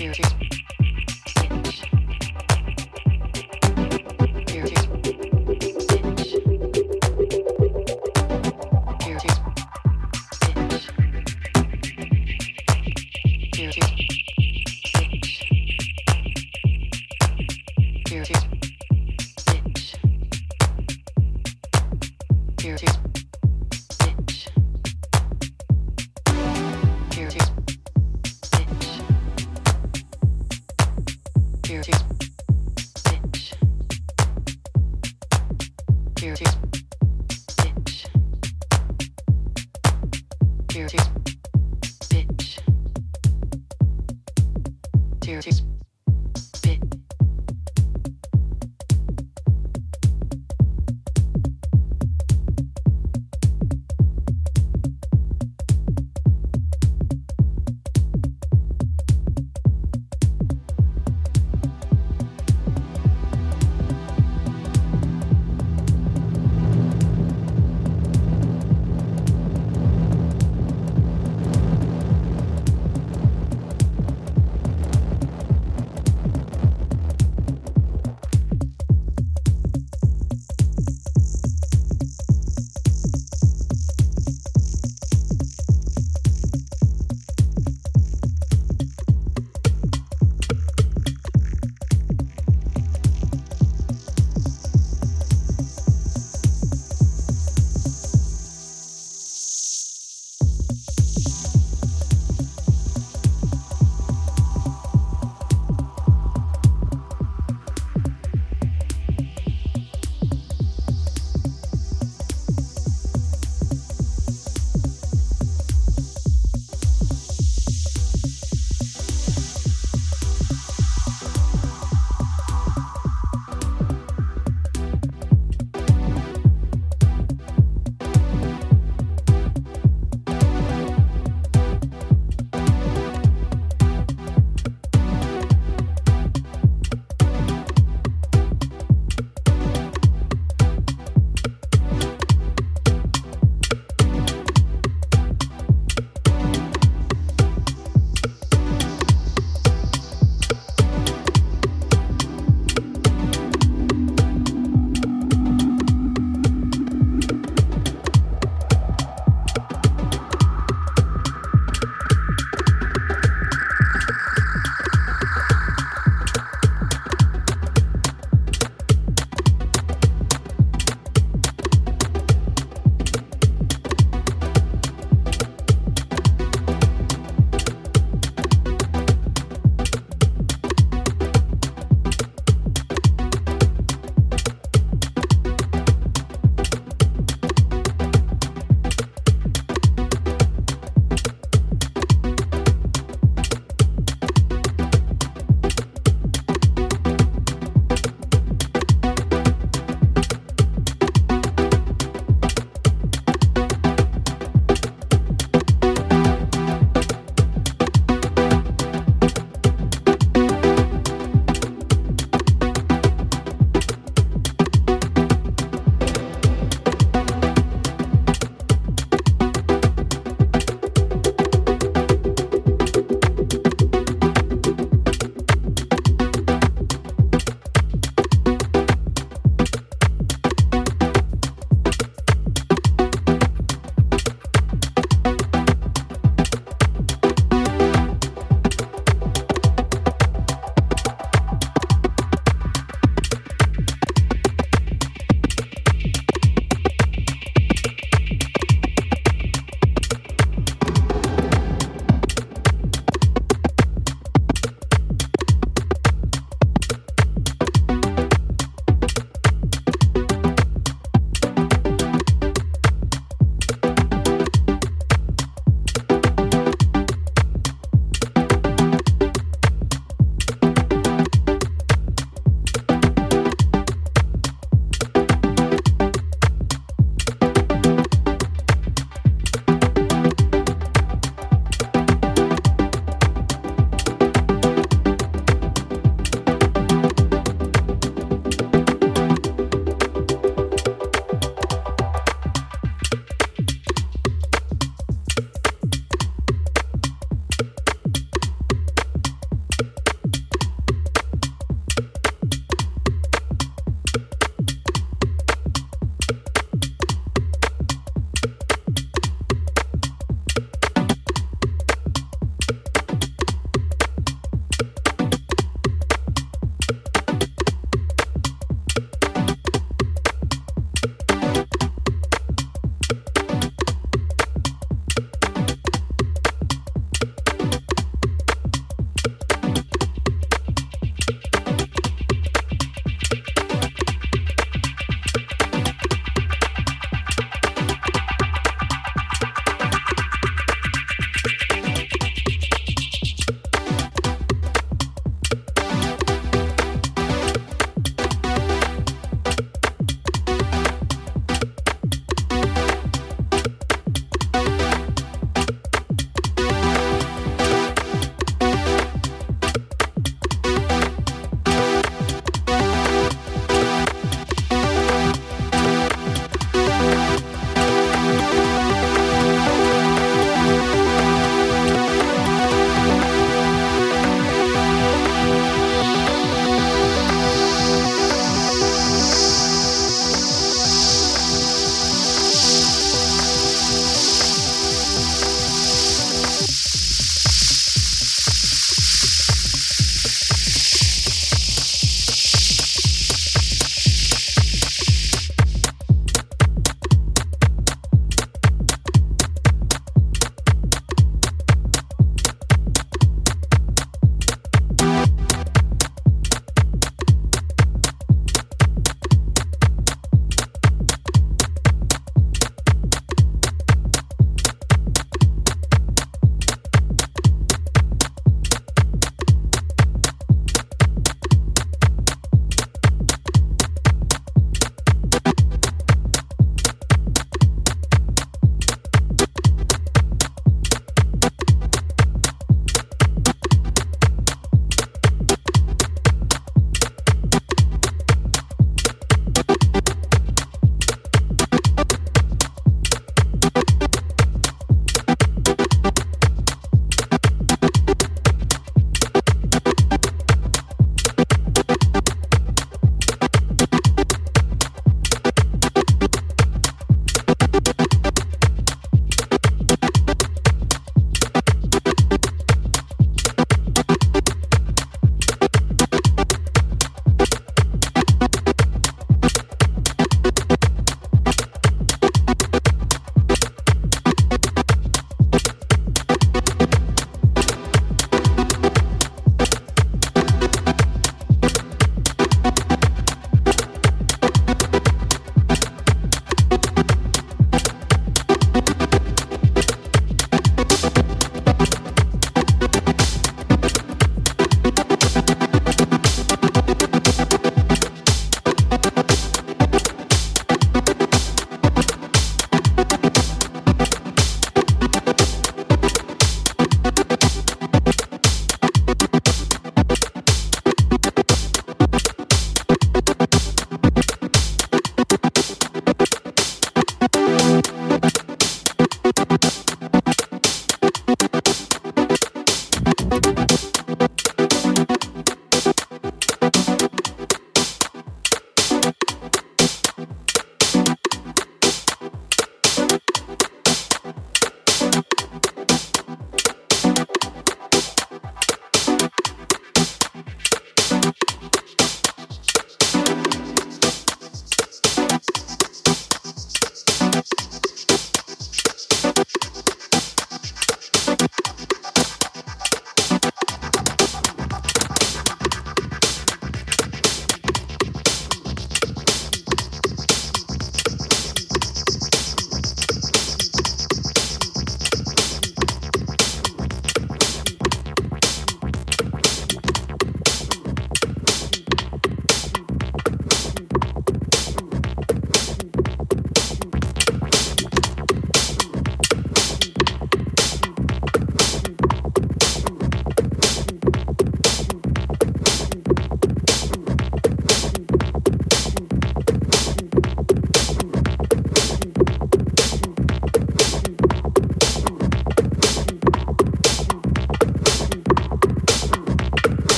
two, two.